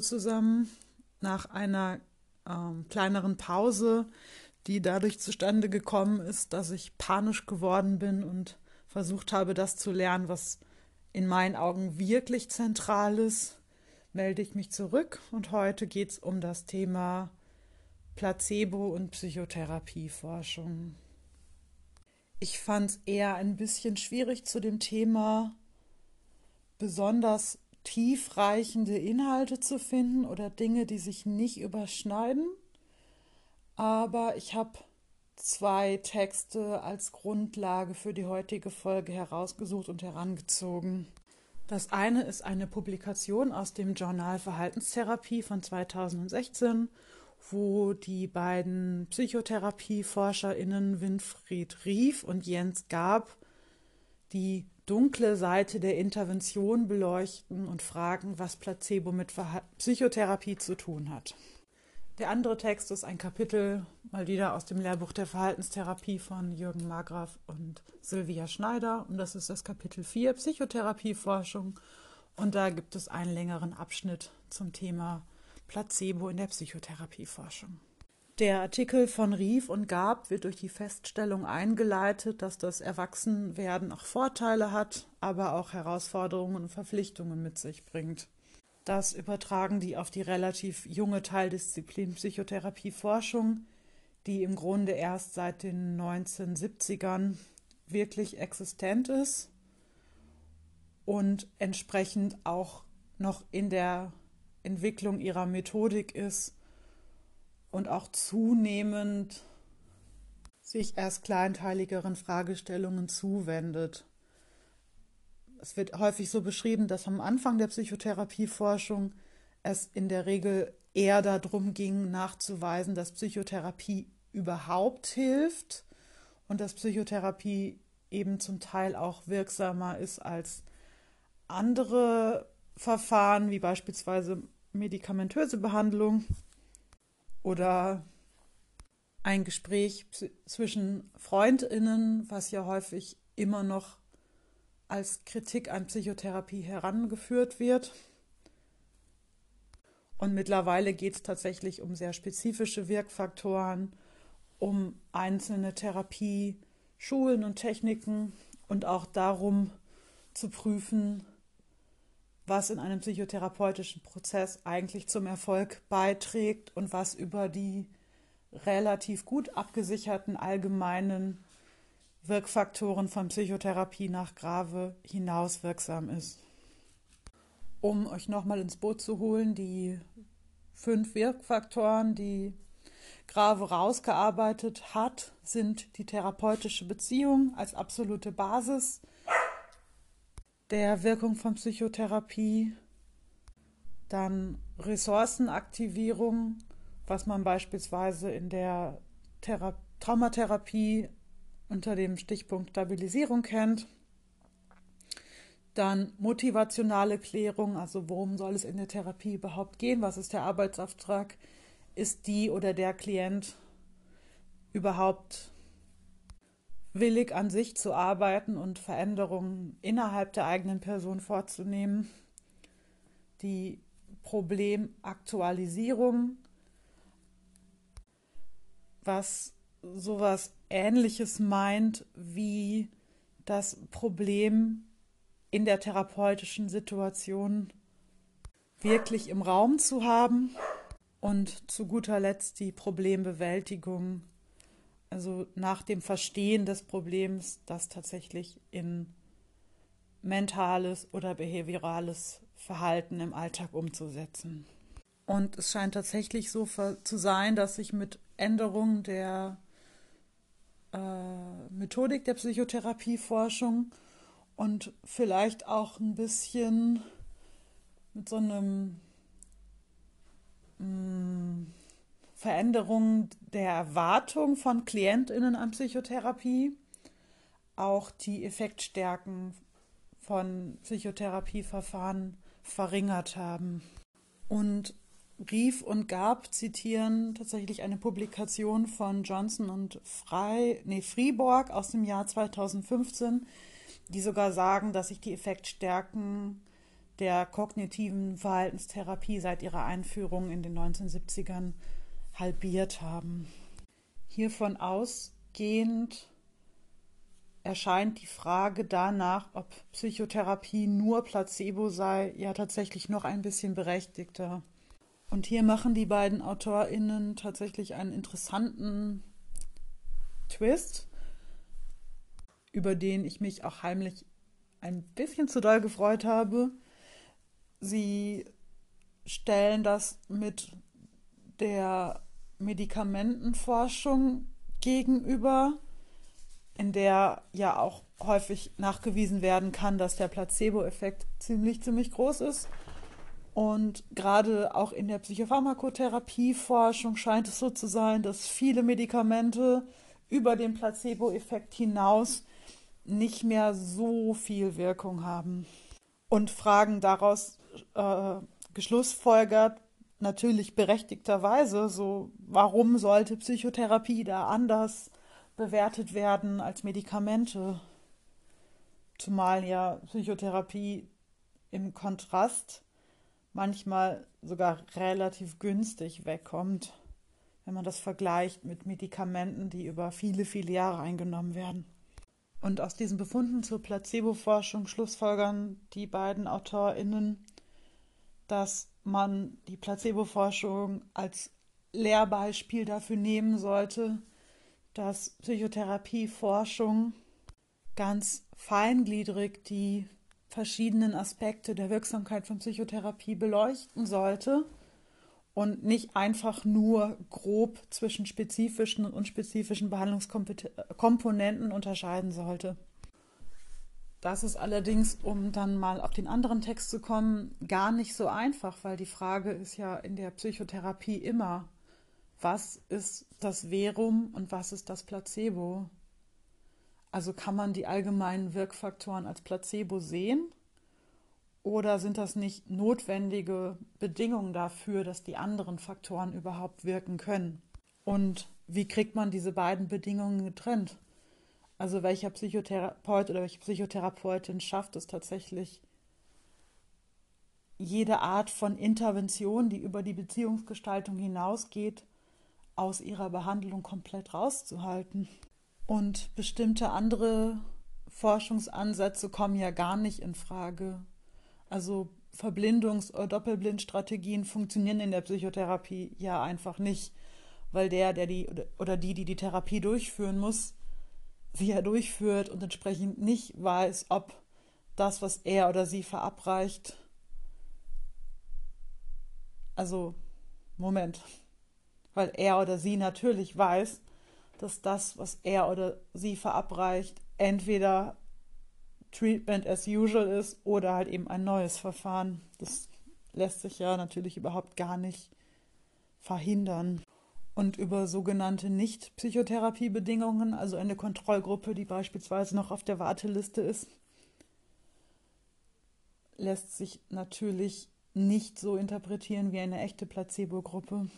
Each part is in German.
Zusammen. Nach einer ähm, kleineren Pause, die dadurch zustande gekommen ist, dass ich panisch geworden bin und versucht habe, das zu lernen, was in meinen Augen wirklich zentral ist, melde ich mich zurück und heute geht es um das Thema Placebo und Psychotherapieforschung. Ich fand es eher ein bisschen schwierig zu dem Thema besonders tiefreichende Inhalte zu finden oder Dinge, die sich nicht überschneiden. Aber ich habe zwei Texte als Grundlage für die heutige Folge herausgesucht und herangezogen. Das eine ist eine Publikation aus dem Journal Verhaltenstherapie von 2016, wo die beiden PsychotherapieforscherInnen Winfried Rief und Jens Gab die dunkle Seite der Intervention beleuchten und fragen, was Placebo mit Psychotherapie zu tun hat. Der andere Text ist ein Kapitel mal wieder aus dem Lehrbuch der Verhaltenstherapie von Jürgen Margraf und Sylvia Schneider. Und das ist das Kapitel 4 Psychotherapieforschung. Und da gibt es einen längeren Abschnitt zum Thema Placebo in der Psychotherapieforschung. Der Artikel von Rief und Gab wird durch die Feststellung eingeleitet, dass das Erwachsenwerden auch Vorteile hat, aber auch Herausforderungen und Verpflichtungen mit sich bringt. Das übertragen die auf die relativ junge Teildisziplin Psychotherapieforschung, die im Grunde erst seit den 1970ern wirklich existent ist und entsprechend auch noch in der Entwicklung ihrer Methodik ist und auch zunehmend sich erst kleinteiligeren Fragestellungen zuwendet. Es wird häufig so beschrieben, dass am Anfang der Psychotherapieforschung es in der Regel eher darum ging, nachzuweisen, dass Psychotherapie überhaupt hilft und dass Psychotherapie eben zum Teil auch wirksamer ist als andere Verfahren, wie beispielsweise medikamentöse Behandlung oder ein Gespräch zwischen Freundinnen, was ja häufig immer noch als Kritik an Psychotherapie herangeführt wird. Und mittlerweile geht es tatsächlich um sehr spezifische Wirkfaktoren, um einzelne Therapieschulen und Techniken und auch darum zu prüfen, was in einem psychotherapeutischen Prozess eigentlich zum Erfolg beiträgt und was über die relativ gut abgesicherten allgemeinen Wirkfaktoren von Psychotherapie nach Grave hinaus wirksam ist. Um euch nochmal ins Boot zu holen, die fünf Wirkfaktoren, die Grave rausgearbeitet hat, sind die therapeutische Beziehung als absolute Basis, der Wirkung von Psychotherapie, dann Ressourcenaktivierung, was man beispielsweise in der Thera Traumatherapie unter dem Stichpunkt Stabilisierung kennt. Dann motivationale Klärung, also worum soll es in der Therapie überhaupt gehen? Was ist der Arbeitsauftrag? Ist die oder der Klient überhaupt willig an sich zu arbeiten und Veränderungen innerhalb der eigenen Person vorzunehmen. Die Problemaktualisierung, was sowas ähnliches meint wie das Problem in der therapeutischen Situation wirklich im Raum zu haben und zu guter Letzt die Problembewältigung also nach dem Verstehen des Problems, das tatsächlich in mentales oder behaviorales Verhalten im Alltag umzusetzen. Und es scheint tatsächlich so zu sein, dass sich mit Änderungen der äh, Methodik der Psychotherapieforschung und vielleicht auch ein bisschen mit so einem mh, mm, Veränderung der Erwartung von KlientInnen an Psychotherapie, auch die Effektstärken von Psychotherapieverfahren verringert haben. Und Rief und Gab zitieren tatsächlich eine Publikation von Johnson und Frey, nee, Friborg aus dem Jahr 2015, die sogar sagen, dass sich die Effektstärken der kognitiven Verhaltenstherapie seit ihrer Einführung in den 1970ern halbiert haben. Hiervon ausgehend erscheint die Frage danach, ob Psychotherapie nur Placebo sei, ja tatsächlich noch ein bisschen berechtigter. Und hier machen die beiden AutorInnen tatsächlich einen interessanten Twist, über den ich mich auch heimlich ein bisschen zu doll gefreut habe. Sie stellen das mit der Medikamentenforschung gegenüber, in der ja auch häufig nachgewiesen werden kann, dass der Placebo-Effekt ziemlich, ziemlich groß ist. Und gerade auch in der Psychopharmakotherapieforschung scheint es so zu sein, dass viele Medikamente über den Placebo-Effekt hinaus nicht mehr so viel Wirkung haben. Und Fragen daraus äh, geschlussfolgert, natürlich berechtigterweise, so warum sollte Psychotherapie da anders bewertet werden als Medikamente? Zumal ja Psychotherapie im Kontrast manchmal sogar relativ günstig wegkommt, wenn man das vergleicht mit Medikamenten, die über viele, viele Jahre eingenommen werden. Und aus diesen Befunden zur Placebo-Forschung schlussfolgern die beiden AutorInnen, dass man die Placebo-Forschung als Lehrbeispiel dafür nehmen sollte, dass Psychotherapieforschung ganz feingliedrig die verschiedenen Aspekte der Wirksamkeit von Psychotherapie beleuchten sollte und nicht einfach nur grob zwischen spezifischen und unspezifischen Behandlungskomponenten unterscheiden sollte. Das ist allerdings, um dann mal auf den anderen Text zu kommen, gar nicht so einfach, weil die Frage ist ja in der Psychotherapie immer, was ist das Verum und was ist das Placebo? Also kann man die allgemeinen Wirkfaktoren als Placebo sehen? Oder sind das nicht notwendige Bedingungen dafür, dass die anderen Faktoren überhaupt wirken können? Und wie kriegt man diese beiden Bedingungen getrennt? Also welcher Psychotherapeut oder welche Psychotherapeutin schafft es tatsächlich, jede Art von Intervention, die über die Beziehungsgestaltung hinausgeht, aus ihrer Behandlung komplett rauszuhalten? Und bestimmte andere Forschungsansätze kommen ja gar nicht in Frage. Also Verblindungs- oder Doppelblindstrategien funktionieren in der Psychotherapie ja einfach nicht, weil der, der die oder die, die die Therapie durchführen muss, sie ja durchführt und entsprechend nicht weiß, ob das, was er oder sie verabreicht, also Moment, weil er oder sie natürlich weiß, dass das, was er oder sie verabreicht, entweder Treatment as usual ist oder halt eben ein neues Verfahren. Das lässt sich ja natürlich überhaupt gar nicht verhindern. Und über sogenannte Nicht-Psychotherapiebedingungen, also eine Kontrollgruppe, die beispielsweise noch auf der Warteliste ist, lässt sich natürlich nicht so interpretieren wie eine echte Placebo-Gruppe.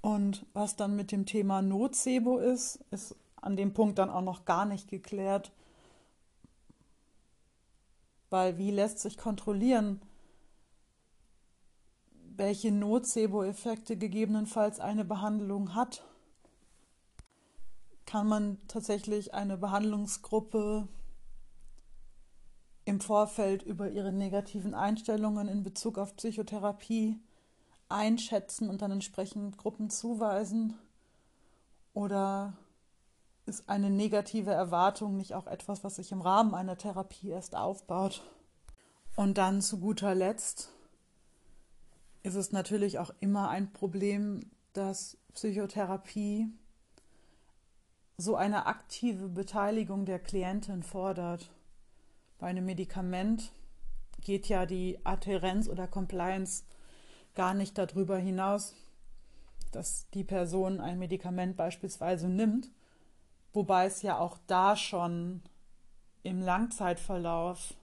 Und was dann mit dem Thema Nocebo ist, ist an dem Punkt dann auch noch gar nicht geklärt. Weil wie lässt sich kontrollieren, welche Nocebo-Effekte gegebenenfalls eine Behandlung hat? Kann man tatsächlich eine Behandlungsgruppe im Vorfeld über ihre negativen Einstellungen in Bezug auf Psychotherapie einschätzen und dann entsprechend Gruppen zuweisen? Oder ist eine negative Erwartung nicht auch etwas, was sich im Rahmen einer Therapie erst aufbaut? Und dann zu guter Letzt ist es natürlich auch immer ein Problem, dass Psychotherapie so eine aktive Beteiligung der Klientin fordert. Bei einem Medikament geht ja die Adhärenz oder Compliance gar nicht darüber hinaus, dass die Person ein Medikament beispielsweise nimmt, wobei es ja auch da schon im Langzeitverlauf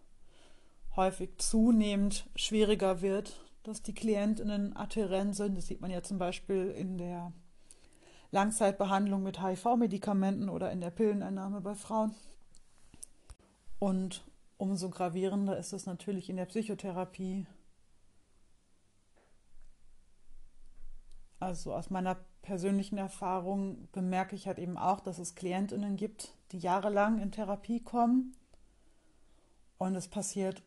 häufig zunehmend schwieriger wird, dass die Klientinnen adhärent sind. Das sieht man ja zum Beispiel in der Langzeitbehandlung mit HIV-Medikamenten oder in der Pilleneinnahme bei Frauen. Und umso gravierender ist es natürlich in der Psychotherapie. Also aus meiner persönlichen Erfahrung bemerke ich halt eben auch, dass es Klientinnen gibt, die jahrelang in Therapie kommen und es passiert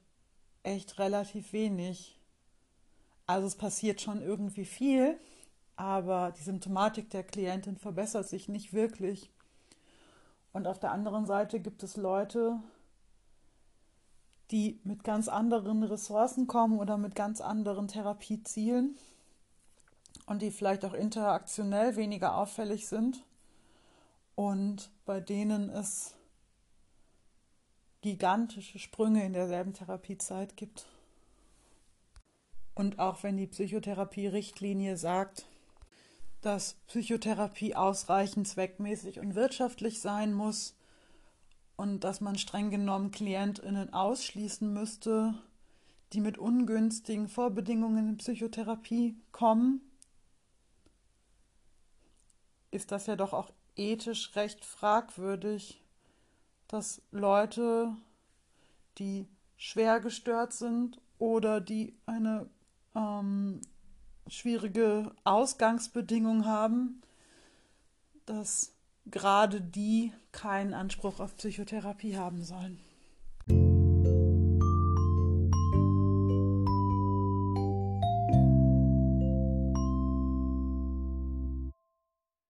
echt relativ wenig. Also es passiert schon irgendwie viel, aber die Symptomatik der Klientin verbessert sich nicht wirklich. Und auf der anderen Seite gibt es Leute, die mit ganz anderen Ressourcen kommen oder mit ganz anderen Therapiezielen und die vielleicht auch interaktionell weniger auffällig sind und bei denen es gigantische Sprünge in derselben Therapiezeit gibt. Und auch wenn die Psychotherapie-Richtlinie sagt, dass Psychotherapie ausreichend zweckmäßig und wirtschaftlich sein muss und dass man streng genommen Klientinnen ausschließen müsste, die mit ungünstigen Vorbedingungen in Psychotherapie kommen, ist das ja doch auch ethisch recht fragwürdig, dass Leute, die schwer gestört sind oder die eine ähm, schwierige Ausgangsbedingung haben, dass gerade die keinen Anspruch auf Psychotherapie haben sollen.